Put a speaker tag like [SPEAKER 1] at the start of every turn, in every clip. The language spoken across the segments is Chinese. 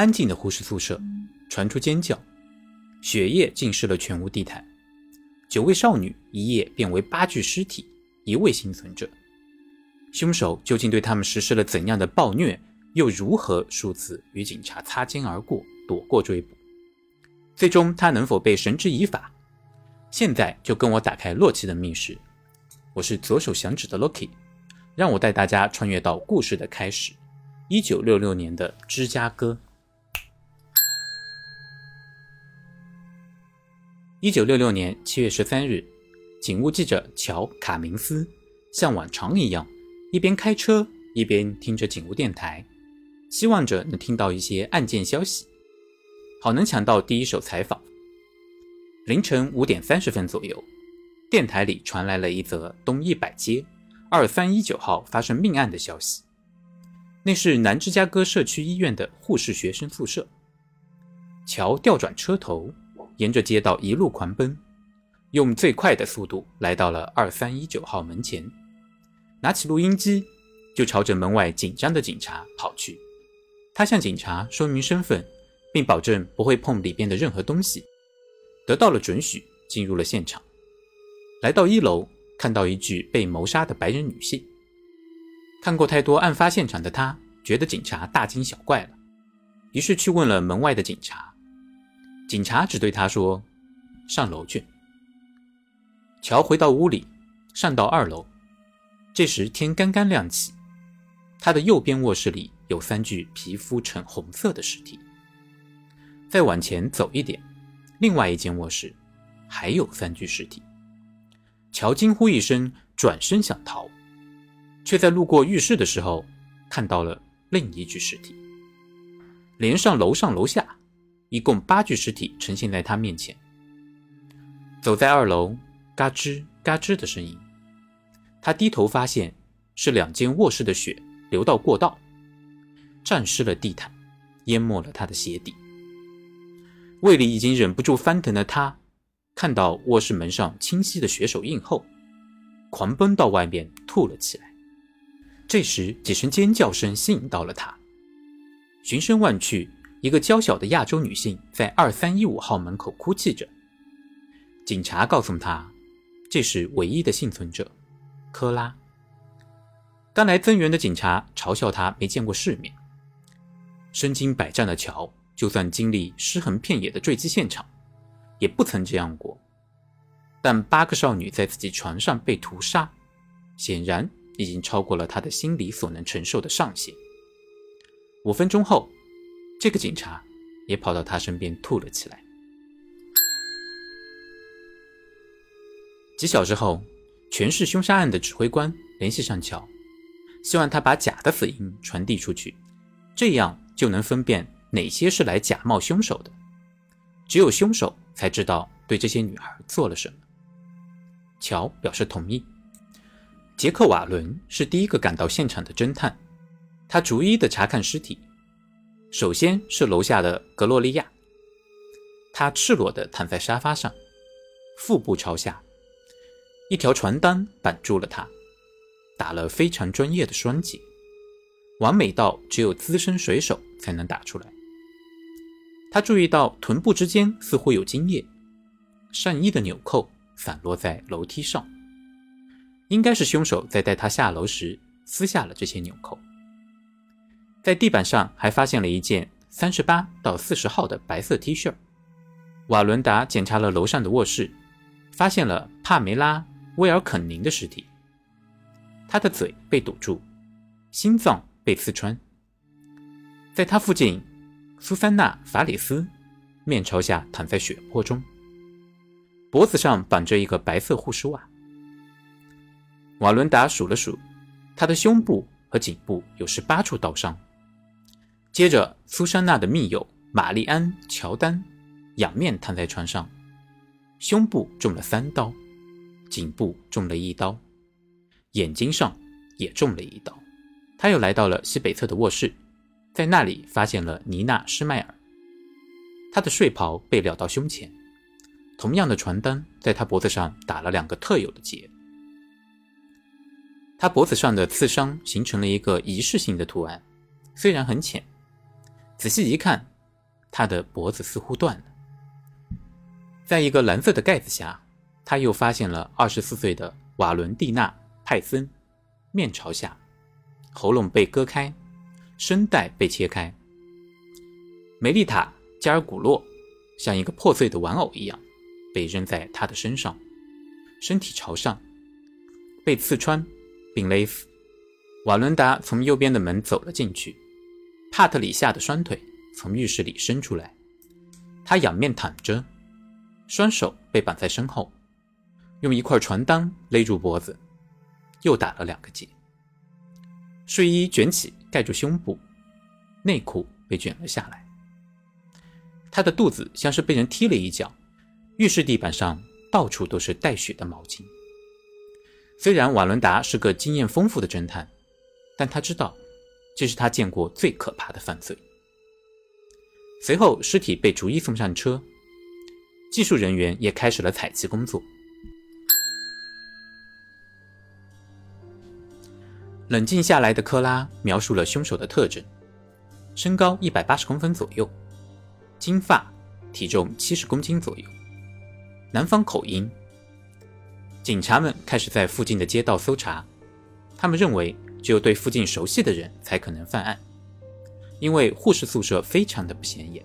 [SPEAKER 1] 安静的护士宿舍传出尖叫，血液浸湿了全屋地毯。九位少女一夜变为八具尸体，一位幸存者。凶手究竟对他们实施了怎样的暴虐？又如何数次与警察擦肩而过，躲过追捕？最终他能否被绳之以法？现在就跟我打开洛奇的密室。我是左手响指的 Loki，让我带大家穿越到故事的开始——一九六六年的芝加哥。一九六六年七月十三日，警务记者乔·卡明斯像往常一样，一边开车一边听着警务电台。希望着能听到一些案件消息，好能抢到第一手采访。凌晨五点三十分左右，电台里传来了一则东一百街二三一九号发生命案的消息。那是南芝加哥社区医院的护士学生宿舍。乔调转车头，沿着街道一路狂奔，用最快的速度来到了二三一九号门前，拿起录音机就朝着门外紧张的警察跑去。他向警察说明身份，并保证不会碰里边的任何东西，得到了准许，进入了现场。来到一楼，看到一具被谋杀的白人女性。看过太多案发现场的他，觉得警察大惊小怪了，于是去问了门外的警察。警察只对他说：“上楼去。”乔回到屋里，上到二楼。这时天刚刚亮起，他的右边卧室里。有三具皮肤呈红色的尸体。再往前走一点，另外一间卧室还有三具尸体。乔惊呼一声，转身想逃，却在路过浴室的时候看到了另一具尸体。连上楼上楼下，一共八具尸体呈现在他面前。走在二楼，嘎吱嘎吱的声音。他低头发现是两间卧室的血流到过道。沾湿了地毯，淹没了他的鞋底。胃里已经忍不住翻腾的他，看到卧室门上清晰的血手印后，狂奔到外面吐了起来。这时，几声尖叫声吸引到了他，循声望去，一个娇小的亚洲女性在二三一五号门口哭泣着。警察告诉她，这是唯一的幸存者，科拉。刚来增援的警察嘲笑他没见过世面。身经百战的乔，就算经历尸横遍野的坠机现场，也不曾这样过。但八个少女在自己床上被屠杀，显然已经超过了他的心理所能承受的上限。五分钟后，这个警察也跑到他身边吐了起来。几小时后，全市凶杀案的指挥官联系上乔，希望他把假的死因传递出去，这样。就能分辨哪些是来假冒凶手的，只有凶手才知道对这些女孩做了什么。乔表示同意。杰克·瓦伦是第一个赶到现场的侦探，他逐一的查看尸体。首先是楼下的格洛丽亚，她赤裸的躺在沙发上，腹部朝下，一条床单绑住了她，打了非常专业的双结。完美到只有资深水手才能打出来。他注意到臀部之间似乎有精液，上衣的纽扣散落在楼梯上，应该是凶手在带他下楼时撕下了这些纽扣。在地板上还发现了一件三十八到四十号的白色 T 恤。瓦伦达检查了楼上的卧室，发现了帕梅拉·威尔肯宁的尸体，他的嘴被堵住，心脏。被刺穿，在他附近，苏珊娜·法里斯面朝下躺在血泊中，脖子上绑着一个白色护士袜。瓦伦达数了数，他的胸部和颈部有十八处刀伤。接着，苏珊娜的密友玛丽安·乔丹仰面躺在床上，胸部中了三刀，颈部中了一刀，眼睛上也中了一刀。他又来到了西北侧的卧室，在那里发现了妮娜·施迈尔。她的睡袍被撩到胸前，同样的床单在她脖子上打了两个特有的结。她脖子上的刺伤形成了一个仪式性的图案，虽然很浅，仔细一看他的脖子似乎断了。在一个蓝色的盖子下，他又发现了二十四岁的瓦伦蒂娜·派森，面朝下，喉咙被割开，声带被切开。梅丽塔·加尔古洛像一个破碎的玩偶一样被扔在他的身上，身体朝上，被刺穿并勒死。瓦伦达从右边的门走了进去，帕特里夏的双腿从浴室里伸出来，他仰面躺着，双手被绑在身后，用一块床单勒住脖子，又打了两个结。睡衣卷起盖住胸部，内裤被卷了下来。他的肚子像是被人踢了一脚，浴室地板上到处都是带血的毛巾。虽然瓦伦达是个经验丰富的侦探。但他知道，这是他见过最可怕的犯罪。随后，尸体被逐一送上车，技术人员也开始了采集工作。冷静下来的科拉描述了凶手的特征：身高一百八十公分左右，金发，体重七十公斤左右，南方口音。警察们开始在附近的街道搜查，他们认为。只有对附近熟悉的人才可能犯案，因为护士宿舍非常的不显眼。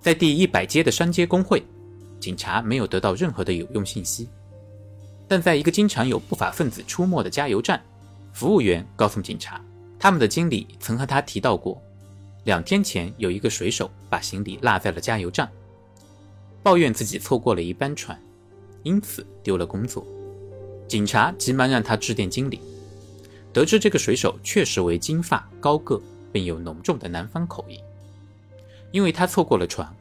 [SPEAKER 1] 在第一百街的商街工会，警察没有得到任何的有用信息。但在一个经常有不法分子出没的加油站，服务员告诉警察，他们的经理曾和他提到过，两天前有一个水手把行李落在了加油站，抱怨自己错过了一班船，因此丢了工作。警察急忙让他致电经理。得知这个水手确实为金发高个，并有浓重的南方口音。因为他错过了船，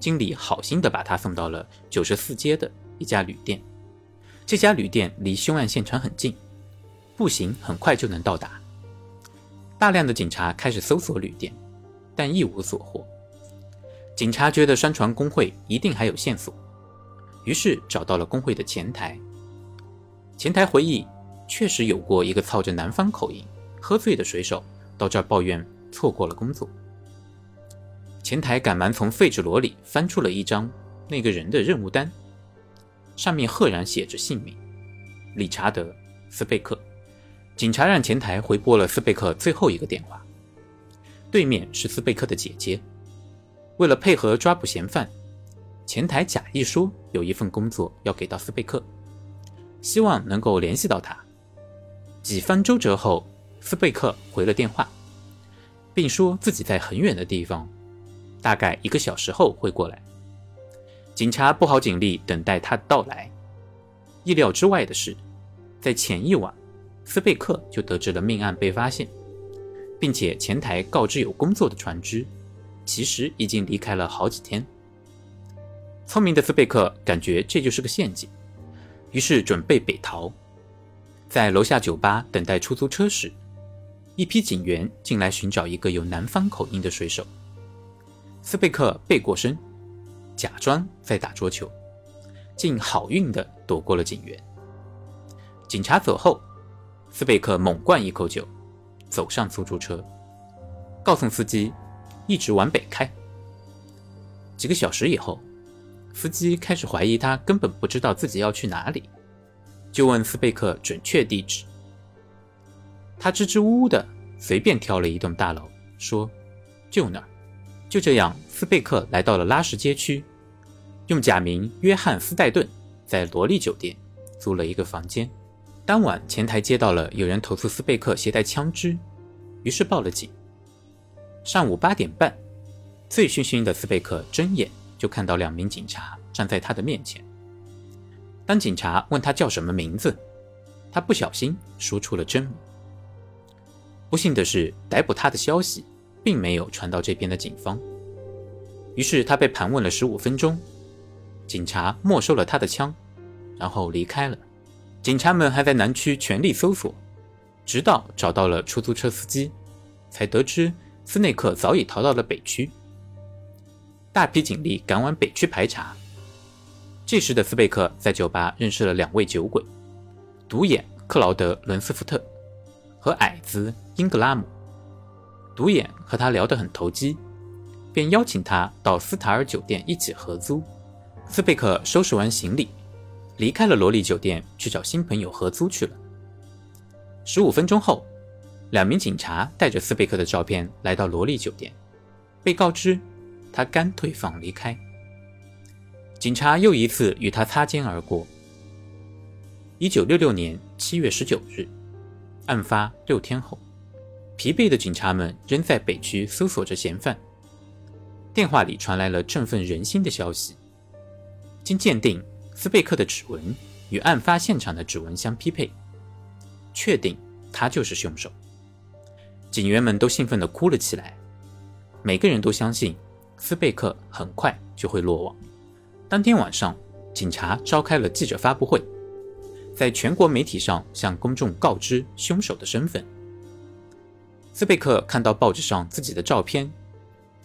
[SPEAKER 1] 经理好心的把他送到了九十四街的一家旅店。这家旅店离凶案现场很近，步行很快就能到达。大量的警察开始搜索旅店，但一无所获。警察觉得商船工会一定还有线索，于是找到了工会的前台。前台回忆。确实有过一个操着南方口音、喝醉的水手到这儿抱怨错过了工作。前台赶忙从废纸篓里翻出了一张那个人的任务单，上面赫然写着姓名：理查德·斯贝克。警察让前台回拨了斯贝克最后一个电话，对面是斯贝克的姐姐。为了配合抓捕嫌犯，前台假意说有一份工作要给到斯贝克，希望能够联系到他。几番周折后，斯贝克回了电话，并说自己在很远的地方，大概一个小时后会过来。警察布好警力，等待他的到来。意料之外的是，在前一晚，斯贝克就得知了命案被发现，并且前台告知有工作的船只，其实已经离开了好几天。聪明的斯贝克感觉这就是个陷阱，于是准备北逃。在楼下酒吧等待出租车时，一批警员进来寻找一个有南方口音的水手。斯贝克背过身，假装在打桌球，竟好运地躲过了警员。警察走后，斯贝克猛灌一口酒，走上出租车，告诉司机一直往北开。几个小时以后，司机开始怀疑他根本不知道自己要去哪里。就问斯贝克准确地址，他支支吾吾的随便挑了一栋大楼，说：“就那儿。”就这样，斯贝克来到了拉什街区，用假名约翰斯戴顿在罗利酒店租了一个房间。当晚，前台接到了有人投诉斯贝克携带枪支，于是报了警。上午八点半，醉醺醺的斯贝克睁眼就看到两名警察站在他的面前。当警察问他叫什么名字，他不小心说出了真名。不幸的是，逮捕他的消息并没有传到这边的警方，于是他被盘问了十五分钟。警察没收了他的枪，然后离开了。警察们还在南区全力搜索，直到找到了出租车司机，才得知斯内克早已逃到了北区。大批警力赶往北区排查。这时的斯贝克在酒吧认识了两位酒鬼：独眼克劳德·伦斯福特和矮子英格拉姆。独眼和他聊得很投机，便邀请他到斯塔尔酒店一起合租。斯贝克收拾完行李，离开了罗莉酒店，去找新朋友合租去了。十五分钟后，两名警察带着斯贝克的照片来到罗莉酒店，被告知他干退房离开。警察又一次与他擦肩而过。一九六六年七月十九日，案发六天后，疲惫的警察们仍在北区搜索着嫌犯。电话里传来了振奋人心的消息：经鉴定，斯贝克的指纹与案发现场的指纹相匹配，确定他就是凶手。警员们都兴奋地哭了起来，每个人都相信斯贝克很快就会落网。当天晚上，警察召开了记者发布会。在全国媒体上向公众告知凶手的身份。斯贝克看到报纸上自己的照片，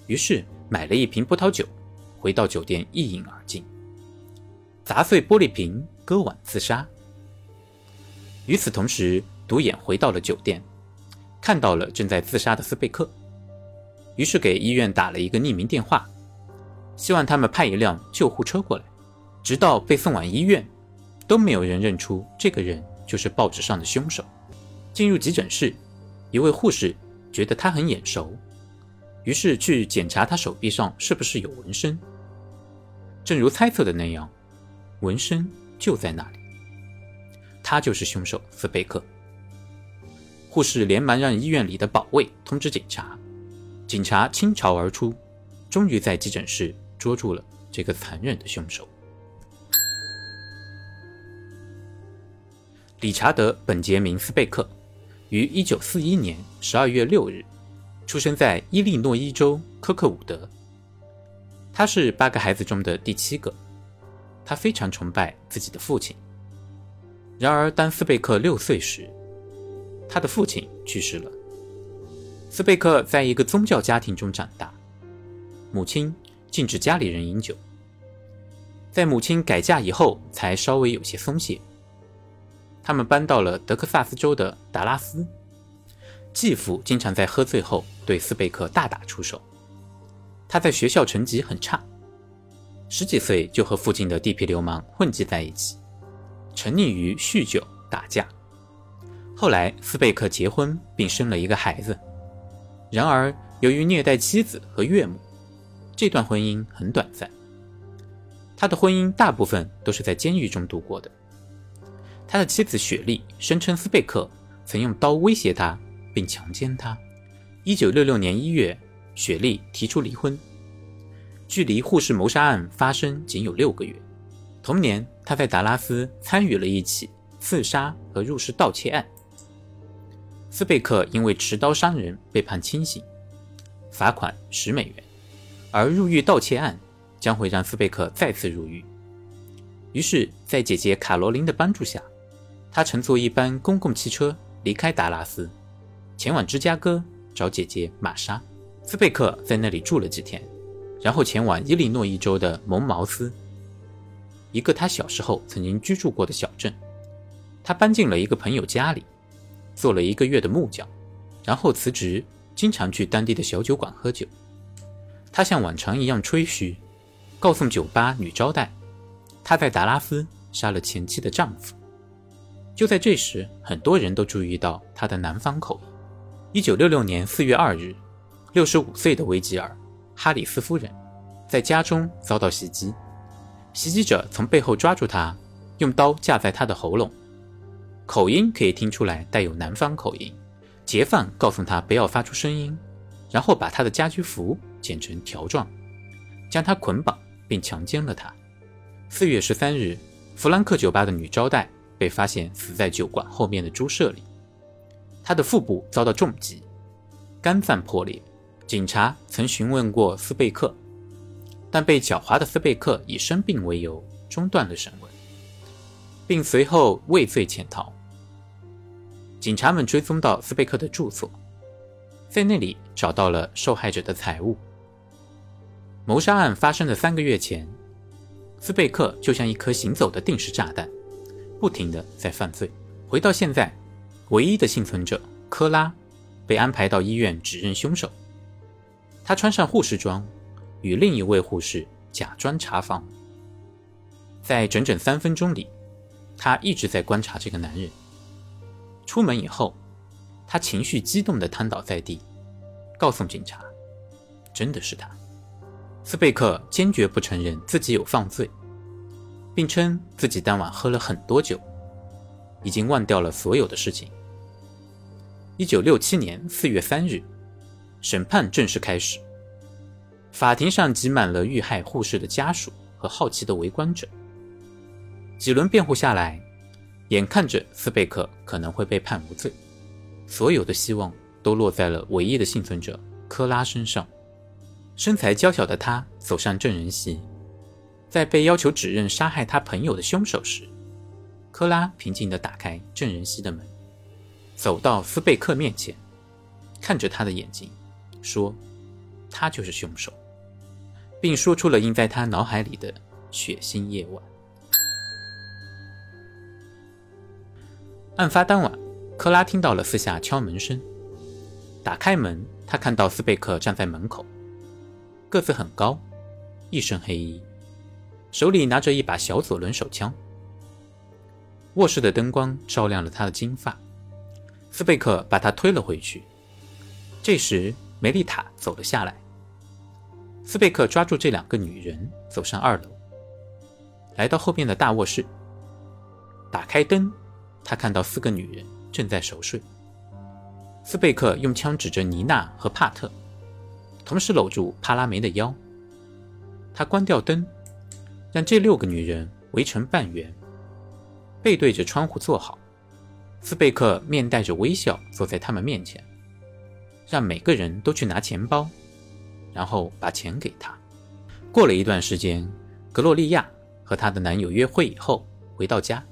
[SPEAKER 1] 于是买了一瓶葡萄酒，回到酒店一饮而尽，砸碎玻璃瓶，割腕自杀。与此同时，独眼回到了酒店，看到了正在自杀的斯贝克，于是给医院打了一个匿名电话，希望他们派一辆救护车过来，直到被送往医院。都没有人认出这个人就是报纸上的凶手。进入急诊室，一位护士觉得他很眼熟，于是去检查他手臂上是不是有纹身。正如猜测的那样，纹身就在那里。他就是凶手斯贝克。护士连忙让医院里的保卫通知警察，警察倾巢而出，终于在急诊室捉住了这个残忍的凶手。理查德·本杰明·斯贝克于1941年12月6日出生在伊利诺伊州科克伍德。他是八个孩子中的第七个。他非常崇拜自己的父亲。然而，当斯贝克六岁时，他的父亲去世了。斯贝克在一个宗教家庭中长大，母亲禁止家里人饮酒。在母亲改嫁以后，才稍微有些松懈。他们搬到了德克萨斯州的达拉斯。继父经常在喝醉后对斯贝克大打出手。他在学校成绩很差，十几岁就和附近的地痞流氓混迹在一起，沉溺于酗酒打架。后来，斯贝克结婚并生了一个孩子。然而，由于虐待妻子和岳母，这段婚姻很短暂。他的婚姻大部分都是在监狱中度过的。他的妻子雪莉声称斯贝克曾用刀威胁他并强奸他。一九六六年一月，雪莉提出离婚。距离护士谋杀案发生仅有六个月。同年，他在达拉斯参与了一起刺杀和入室盗窃案。斯贝克因为持刀伤人被判轻刑，罚款十美元，而入狱盗窃案将会让斯贝克再次入狱。于是，在姐姐卡罗琳的帮助下。他乘坐一班公共汽车离开达拉斯，前往芝加哥找姐姐玛莎。斯贝克在那里住了几天，然后前往伊利诺伊州的蒙茅斯，一个他小时候曾经居住过的小镇。他搬进了一个朋友家里，做了一个月的木匠，然后辞职，经常去当地的小酒馆喝酒。他像往常一样吹嘘，告诉酒吧女招待，他在达拉斯杀了前妻的丈夫。就在这时，很多人都注意到他的南方口音。一九六六年四月二日，六十五岁的维吉尔·哈里斯夫人在家中遭到袭击，袭击者从背后抓住她，用刀架在她的喉咙，口音可以听出来带有南方口音。劫犯告诉他不要发出声音，然后把他的家居服剪成条状，将他捆绑并强奸了他。四月十三日，弗兰克酒吧的女招待。被发现死在酒馆后面的猪舍里，他的腹部遭到重击，肝脏破裂。警察曾询问过斯贝克，但被狡猾的斯贝克以生病为由中断了审问，并随后畏罪潜逃。警察们追踪到斯贝克的住所，在那里找到了受害者的财物。谋杀案发生的三个月前，斯贝克就像一颗行走的定时炸弹。不停的在犯罪。回到现在，唯一的幸存者科拉被安排到医院指认凶手。他穿上护士装，与另一位护士假装查房。在整整三分钟里，他一直在观察这个男人。出门以后，他情绪激动地瘫倒在地，告诉警察：“真的是他。”斯贝克坚决不承认自己有犯罪，并称自己当晚喝了很多酒，已经忘掉了所有的事情。一九六七年四月三日，审判正式开始。法庭上挤满了遇害护士的家属和好奇的围观者。几轮辩护下来，眼看着斯贝克可能会被判无罪，所有的希望都落在了唯一的幸存者科拉身上。身材娇小的他走上证人席，在被要求指认杀害他朋友的凶手时，科拉平静地打开证人席的门。走到斯贝克面前，看着他的眼睛，说：“他就是凶手。”并说出了印在他脑海里的血腥夜晚。案发当晚，克拉听到了四下敲门声。打开门，他看到斯贝克站在门口，个子很高，一身黑衣，手里拿着一把小左轮手枪。卧室的灯光照亮了他的金发。斯贝克把他推了回去。这时，梅丽塔走了下来。斯贝克抓住这两个女人，走上二楼，来到后面的大卧室。打开灯，他看到四个女人正在熟睡。斯贝克用枪指着妮娜和帕特，同时搂住帕拉梅的腰。他关掉灯，让这六个女人围成半圆，背对着窗户坐好。斯贝克面带着微笑坐在他们面前，让每个人都去拿钱包，然后把钱给他。过了一段时间，格洛丽亚和她的男友约会以后回到家，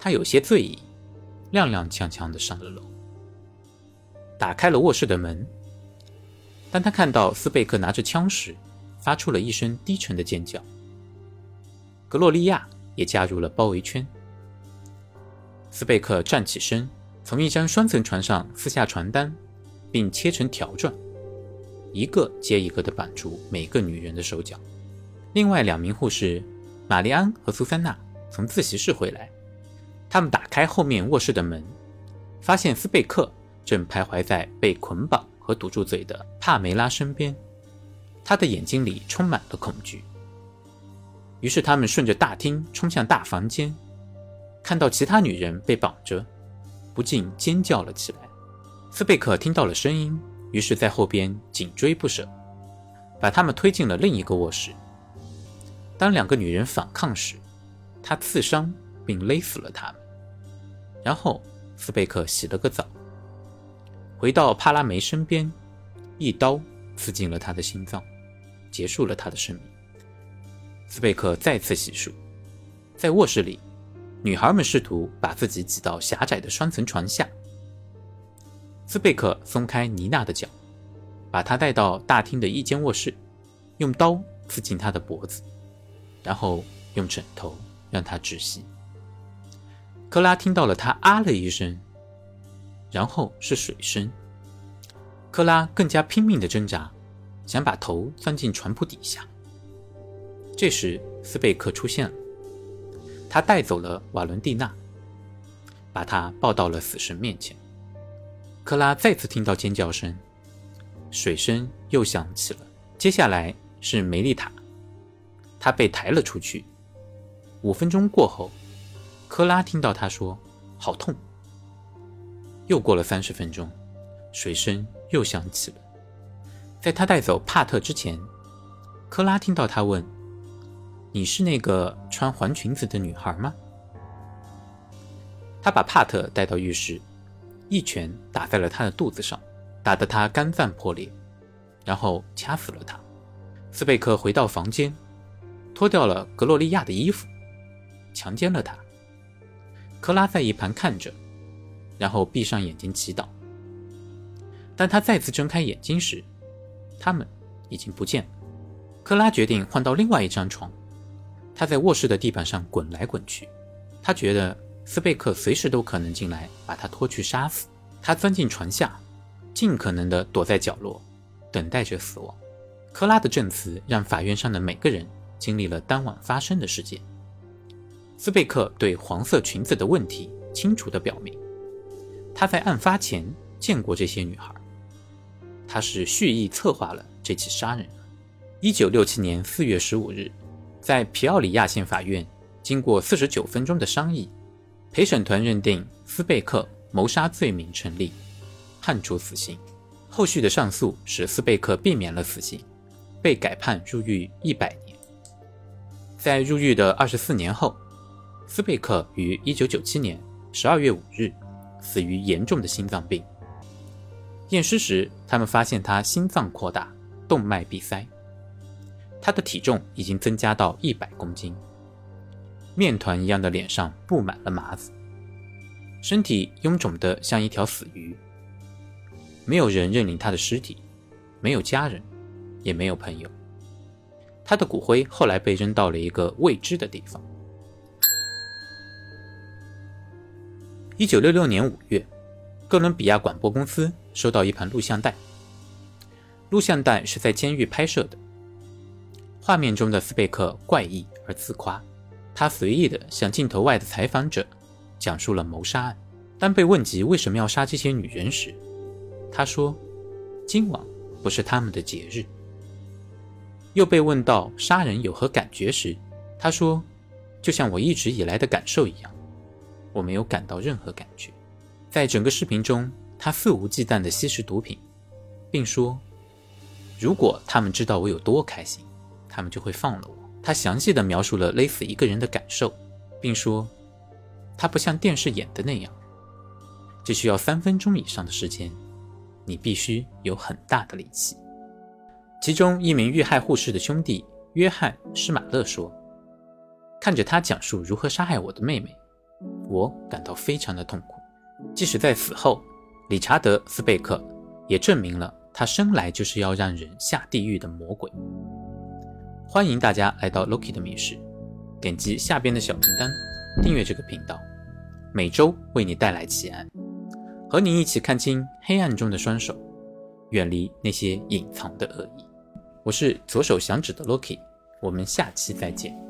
[SPEAKER 1] 她有些醉意，踉踉跄跄地上了楼，打开了卧室的门。当他看到斯贝克拿着枪时，发出了一声低沉的尖叫。格洛丽亚也加入了包围圈。斯贝克站起身，从一张双层床上撕下传单，并切成条状，一个接一个地绑住每个女人的手脚。另外两名护士玛丽安和苏珊娜从自习室回来，他们打开后面卧室的门，发现斯贝克正徘徊在被捆绑和堵住嘴的帕梅拉身边，他的眼睛里充满了恐惧。于是他们顺着大厅冲向大房间。看到其他女人被绑着，不禁尖叫了起来。斯贝克听到了声音，于是，在后边紧追不舍，把他们推进了另一个卧室。当两个女人反抗时，他刺伤并勒死了她们。然后，斯贝克洗了个澡，回到帕拉梅身边，一刀刺进了他的心脏，结束了他的生命。斯贝克再次洗漱，在卧室里。女孩们试图把自己挤到狭窄的双层床下。斯贝克松开妮娜的脚，把她带到大厅的一间卧室，用刀刺进她的脖子，然后用枕头让她窒息。克拉听到了他啊了一声，然后是水声。克拉更加拼命的挣扎，想把头钻进床铺底下。这时，斯贝克出现了。他带走了瓦伦蒂娜，把她抱到了死神面前。克拉再次听到尖叫声，水声又响起了。接下来是梅丽塔，她被抬了出去。五分钟过后，克拉听到他说：“好痛。”又过了三十分钟，水声又响起了。在他带走帕特之前，克拉听到他问。你是那个穿黄裙子的女孩吗？他把帕特带到浴室，一拳打在了他的肚子上，打得他肝脏破裂，然后掐死了他。斯贝克回到房间，脱掉了格洛丽亚的衣服，强奸了她。克拉在一旁看着，然后闭上眼睛祈祷。当他再次睁开眼睛时，他们已经不见了。克拉决定换到另外一张床。他在卧室的地板上滚来滚去，他觉得斯贝克随时都可能进来把他拖去杀死。他钻进床下，尽可能的躲在角落，等待着死亡。克拉的证词让法院上的每个人经历了当晚发生的事件。斯贝克对黄色裙子的问题清楚地表明，他在案发前见过这些女孩，他是蓄意策划了这起杀人案。一九六七年四月十五日，在皮奥里亚县法院，经过四十九分钟的商议，陪审团认定斯贝克谋杀罪名成立，判处死刑。后续的上诉使斯贝克避免了死刑，被改判入狱一百年。在入狱的二十四年后，斯贝克于一九九七年十二月五日死于严重的心脏病。验尸时，他们发现他心脏扩大，动脉闭塞。他的体重已经增加到一百公斤，面团一样的脸上布满了麻子，身体臃肿得像一条死鱼。没有人认领他的尸体，没有家人，也没有朋友。他的骨灰后来被扔到了一个未知的地方。一九六六年五月，哥伦比亚广播公司收到一盘录像带，录像带是在监狱拍摄的。画面中的斯贝克怪异而自夸，他随意地向镜头外的采访者讲述了谋杀案。当被问及为什么要杀这些女人时，他说：“今晚不是他们的节日。”又被问到杀人有何感觉时，他说：“就像我一直以来的感受一样，我没有感到任何感觉。”在整个视频中，他肆无忌惮地吸食毒品，并说：“如果他们知道我有多开心。”他们就会放了我。他详细的描述了勒死一个人的感受，并说，他不像电视演的那样，这需要三分钟以上的时间，你必须有很大的力气。其中一名遇害护士的兄弟约翰施马勒说：“看着他讲述如何杀害我的妹妹，我感到非常的痛苦。即使在死后，理查德斯贝克也证明了他生来就是要让人下地狱的魔鬼。”欢迎大家来到 Loki 的密室，点击下边的小铃铛，订阅这个频道，每周为你带来奇案，和你一起看清黑暗中的双手，远离那些隐藏的恶意。我是左手响指的 Loki，我们下期再见。